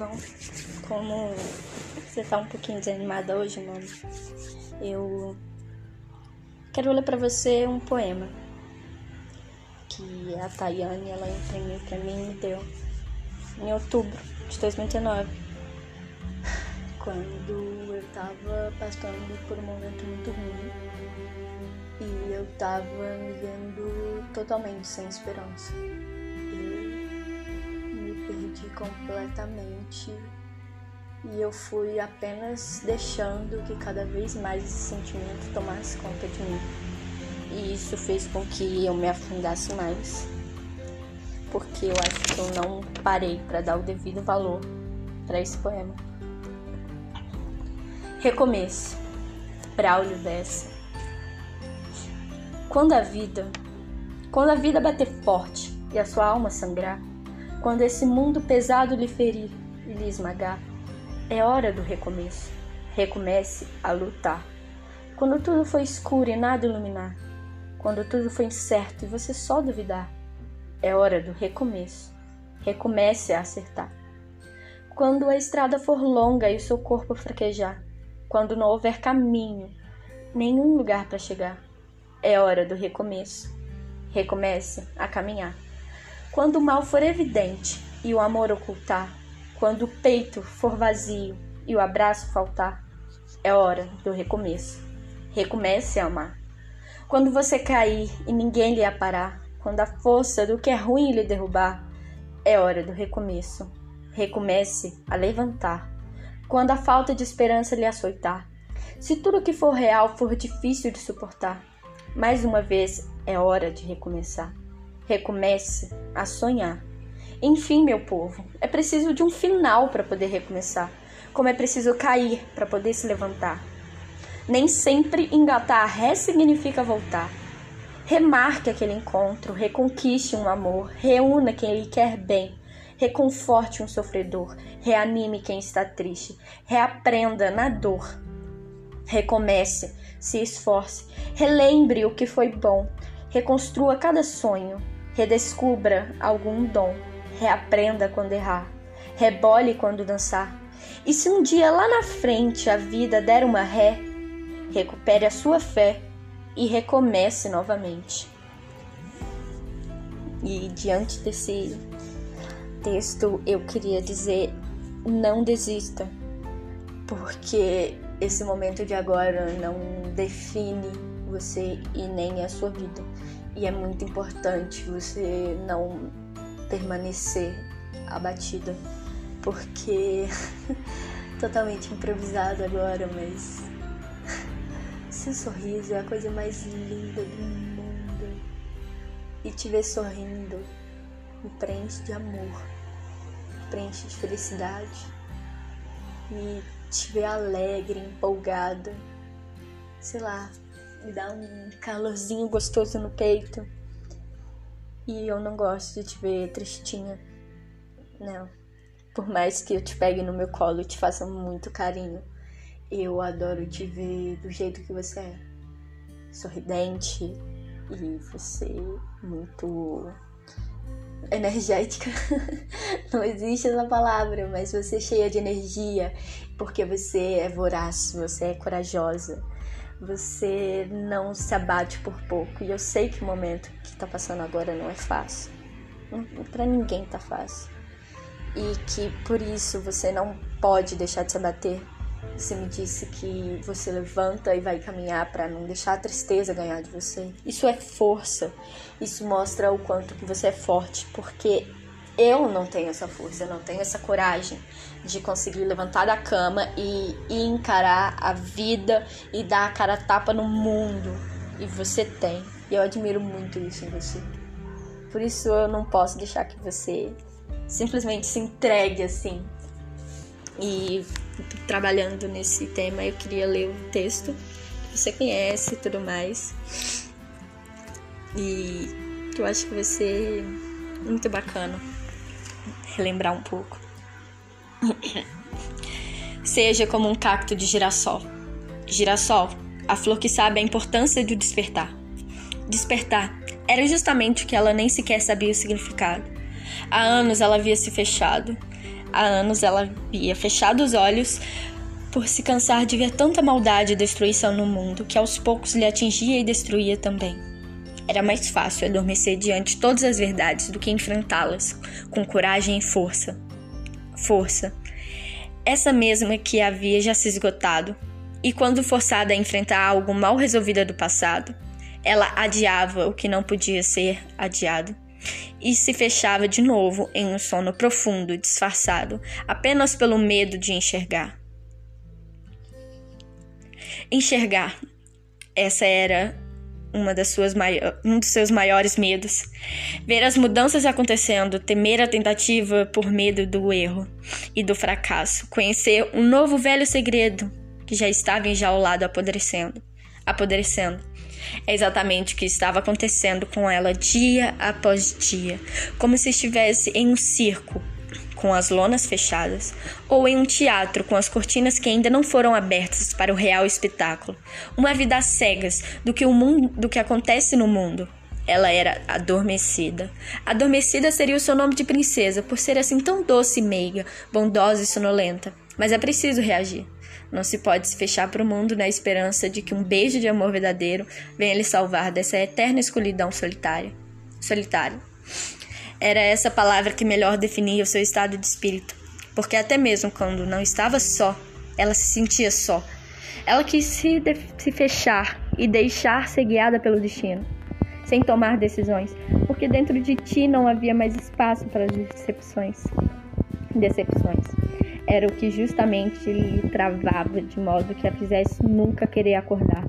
Bom, como você tá um pouquinho desanimada hoje, mano, eu quero ler para você um poema que a Tayane ela imprimiu para mim e me deu em outubro de 2019, quando eu tava passando por um momento muito ruim e eu tava me totalmente sem esperança. Completamente e eu fui apenas deixando que cada vez mais esse sentimento tomasse conta de mim. E isso fez com que eu me afundasse mais. Porque eu acho que eu não parei para dar o devido valor para esse poema. Recomeço. Braulio Bessa. Quando a vida, quando a vida bater forte e a sua alma sangrar, quando esse mundo pesado lhe ferir e lhe esmagar, é hora do recomeço. Recomece a lutar. Quando tudo foi escuro e nada iluminar, quando tudo foi incerto e você só duvidar, é hora do recomeço. Recomece a acertar. Quando a estrada for longa e o seu corpo fraquejar, quando não houver caminho, nenhum lugar para chegar, é hora do recomeço. Recomece a caminhar. Quando o mal for evidente e o amor ocultar, quando o peito for vazio e o abraço faltar, é hora do recomeço. Recomece a amar. Quando você cair e ninguém lhe aparar, quando a força do que é ruim lhe derrubar, é hora do recomeço. Recomece a levantar. Quando a falta de esperança lhe açoitar, se tudo que for real for difícil de suportar, mais uma vez é hora de recomeçar. Recomece a sonhar. Enfim, meu povo, é preciso de um final para poder recomeçar, como é preciso cair para poder se levantar. Nem sempre engatar ré significa voltar. Remarque aquele encontro, reconquiste um amor, reúna quem lhe quer bem, reconforte um sofredor, reanime quem está triste, reaprenda na dor. Recomece, se esforce, relembre o que foi bom, reconstrua cada sonho, redescubra algum dom reaprenda quando errar, rebole quando dançar. E se um dia lá na frente a vida der uma ré, recupere a sua fé e recomece novamente. E diante desse texto, eu queria dizer: não desista, porque esse momento de agora não define você e nem a sua vida. E é muito importante você não permanecer abatida, porque totalmente improvisado agora, mas seu sorriso é a coisa mais linda do mundo. E te ver sorrindo me preenche de amor, me preenche de felicidade. E te ver alegre, empolgada, sei lá, me dá um calorzinho gostoso no peito. E eu não gosto de te ver tristinha. Não. Por mais que eu te pegue no meu colo e te faça muito carinho, eu adoro te ver do jeito que você é. Sorridente e você muito energética. Não existe essa palavra, mas você é cheia de energia, porque você é voraz, você é corajosa, você não se abate por pouco. E eu sei que o momento que tá passando agora não é fácil. Para ninguém tá fácil. E que por isso você não pode deixar de se abater. Você me disse que você levanta e vai caminhar para não deixar a tristeza ganhar de você. Isso é força. Isso mostra o quanto que você é forte, porque eu não tenho essa força, eu não tenho essa coragem de conseguir levantar da cama e, e encarar a vida e dar a cara tapa no mundo. E você tem. E eu admiro muito isso em você. Por isso eu não posso deixar que você simplesmente se entregue assim. E trabalhando nesse tema, eu queria ler o texto que você conhece e tudo mais. E eu acho que vai ser muito bacana relembrar um pouco. Seja como um cacto de girassol. Girassol, a flor que sabe a importância de despertar. Despertar era justamente o que ela nem sequer sabia o significado. Há anos ela havia se fechado. Há anos ela havia fechado os olhos por se cansar de ver tanta maldade e destruição no mundo, que aos poucos lhe atingia e destruía também. Era mais fácil adormecer diante de todas as verdades do que enfrentá-las com coragem e força. Força. Essa mesma que havia já se esgotado, e quando forçada a enfrentar algo mal resolvido do passado, ela adiava o que não podia ser adiado e se fechava de novo em um sono profundo, disfarçado apenas pelo medo de enxergar. Enxergar. Essa era uma das suas um dos seus maiores medos. Ver as mudanças acontecendo, temer a tentativa por medo do erro e do fracasso, conhecer um novo velho segredo que já estava enjaulado apodrecendo, apodrecendo. É exatamente o que estava acontecendo com ela dia após dia, como se estivesse em um circo com as lonas fechadas, ou em um teatro com as cortinas que ainda não foram abertas para o real espetáculo. Uma vida às cegas do que o mundo, do que acontece no mundo. Ela era adormecida. Adormecida seria o seu nome de princesa, por ser assim tão doce e meiga, bondosa e sonolenta. Mas é preciso reagir. Não se pode se fechar para o mundo na esperança de que um beijo de amor verdadeiro venha lhe salvar dessa eterna escuridão solitária. Solitária. Era essa palavra que melhor definia o seu estado de espírito, porque até mesmo quando não estava só, ela se sentia só. Ela quis se, se fechar e deixar ser guiada pelo destino, sem tomar decisões, porque dentro de ti não havia mais espaço para decepções. Decepções era o que justamente lhe travava, de modo que a fizesse nunca querer acordar.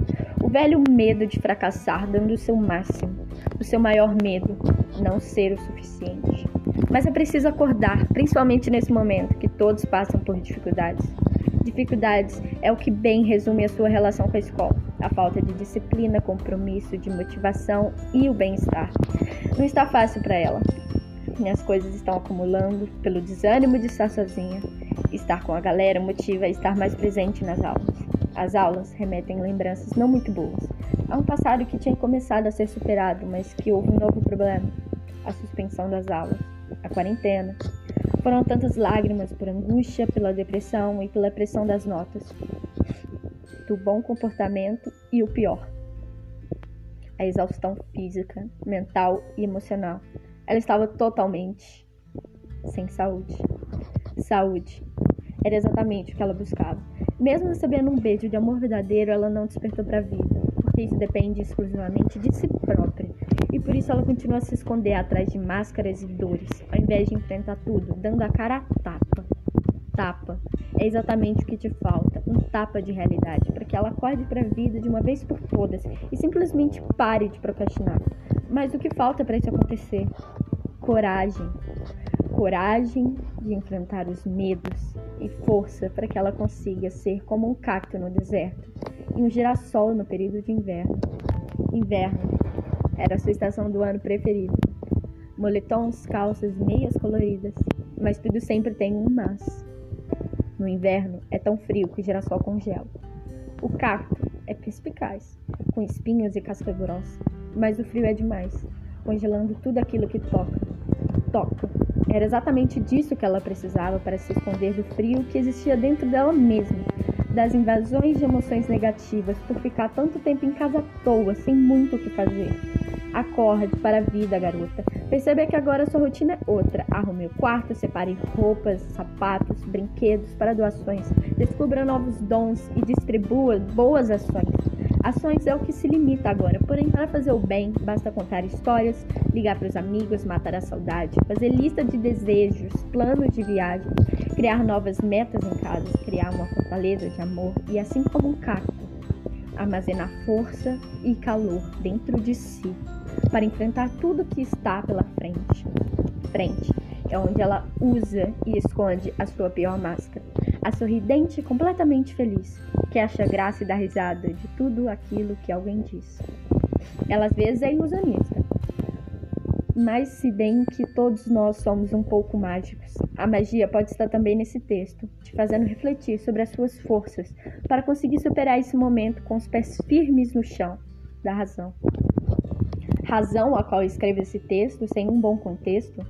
Velho medo de fracassar, dando o seu máximo, o seu maior medo, não ser o suficiente. Mas é preciso acordar, principalmente nesse momento que todos passam por dificuldades. Dificuldades é o que bem resume a sua relação com a escola. A falta de disciplina, compromisso, de motivação e o bem-estar. Não está fácil para ela. As coisas estão acumulando pelo desânimo de estar sozinha Estar com a galera motiva a estar mais presente nas aulas. As aulas remetem lembranças não muito boas. Há um passado que tinha começado a ser superado, mas que houve um novo problema: a suspensão das aulas, a quarentena. Foram tantas lágrimas por angústia, pela depressão e pela pressão das notas, do bom comportamento e o pior: a exaustão física, mental e emocional. Ela estava totalmente sem saúde. Saúde. Era exatamente o que ela buscava. Mesmo recebendo um beijo de amor verdadeiro, ela não despertou para a vida, porque isso depende exclusivamente de si própria. E por isso ela continua a se esconder atrás de máscaras e dores, ao invés de enfrentar tudo, dando a cara a tapa. Tapa. É exatamente o que te falta, um tapa de realidade, para que ela acorde para a vida de uma vez por todas e simplesmente pare de procrastinar. Mas o que falta para isso acontecer? Coragem coragem de enfrentar os medos e força para que ela consiga ser como um cacto no deserto e um girassol no período de inverno. Inverno era a sua estação do ano preferida. Moletons, calças, meias coloridas, mas tudo sempre tem um mas. No inverno é tão frio que o girassol congela. O cacto é perspicaz, com espinhos e casca grossa, mas o frio é demais, congelando tudo aquilo que toca. Toca era exatamente disso que ela precisava para se esconder do frio que existia dentro dela mesma, das invasões de emoções negativas por ficar tanto tempo em casa à toa, sem muito o que fazer. Acorde para a vida, garota. Perceba que agora sua rotina é outra. Arrume o quarto, separe roupas, sapatos, brinquedos para doações. Descubra novos dons e distribua boas ações. Ações é o que se limita agora, porém, para fazer o bem, basta contar histórias, ligar para os amigos, matar a saudade, fazer lista de desejos, planos de viagem, criar novas metas em casa, criar uma fortaleza de amor e, assim como um cacto, armazenar força e calor dentro de si para enfrentar tudo que está pela frente. Frente é onde ela usa e esconde a sua pior máscara a sorridente completamente feliz, que acha graça e dá risada de tudo aquilo que alguém diz. Ela às vezes é ilusionista, mas se bem que todos nós somos um pouco mágicos, a magia pode estar também nesse texto, te fazendo refletir sobre as suas forças para conseguir superar esse momento com os pés firmes no chão da razão. Razão a qual escrevo esse texto sem um bom contexto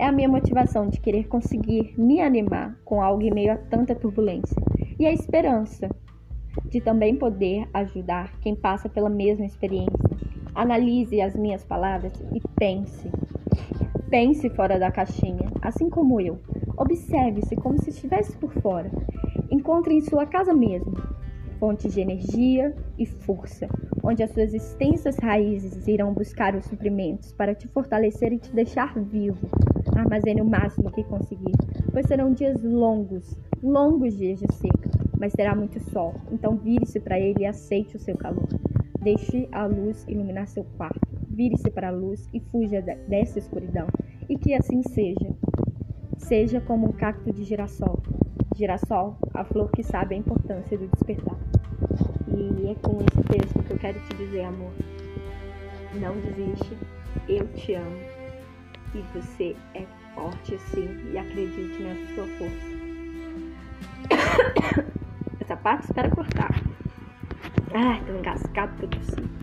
É a minha motivação de querer conseguir me animar com algo em meio a tanta turbulência. E a esperança de também poder ajudar quem passa pela mesma experiência. Analise as minhas palavras e pense. Pense fora da caixinha, assim como eu. Observe-se como se estivesse por fora. Encontre em sua casa mesmo fontes de energia e força, onde as suas extensas raízes irão buscar os suprimentos para te fortalecer e te deixar vivo. Armazene o máximo que conseguir, pois serão dias longos, longos dias de seca, mas terá muito sol. Então vire-se para ele e aceite o seu calor. Deixe a luz iluminar seu quarto. Vire-se para a luz e fuja dessa escuridão. E que assim seja. Seja como um cacto de girassol. Girassol, a flor que sabe a importância do despertar. E é com esse texto que eu quero te dizer, amor. Não desiste. Eu te amo. E você é forte sim. E acredite nessa sua força. Essa parte espera cortar. Ai, tô engasgado que eu.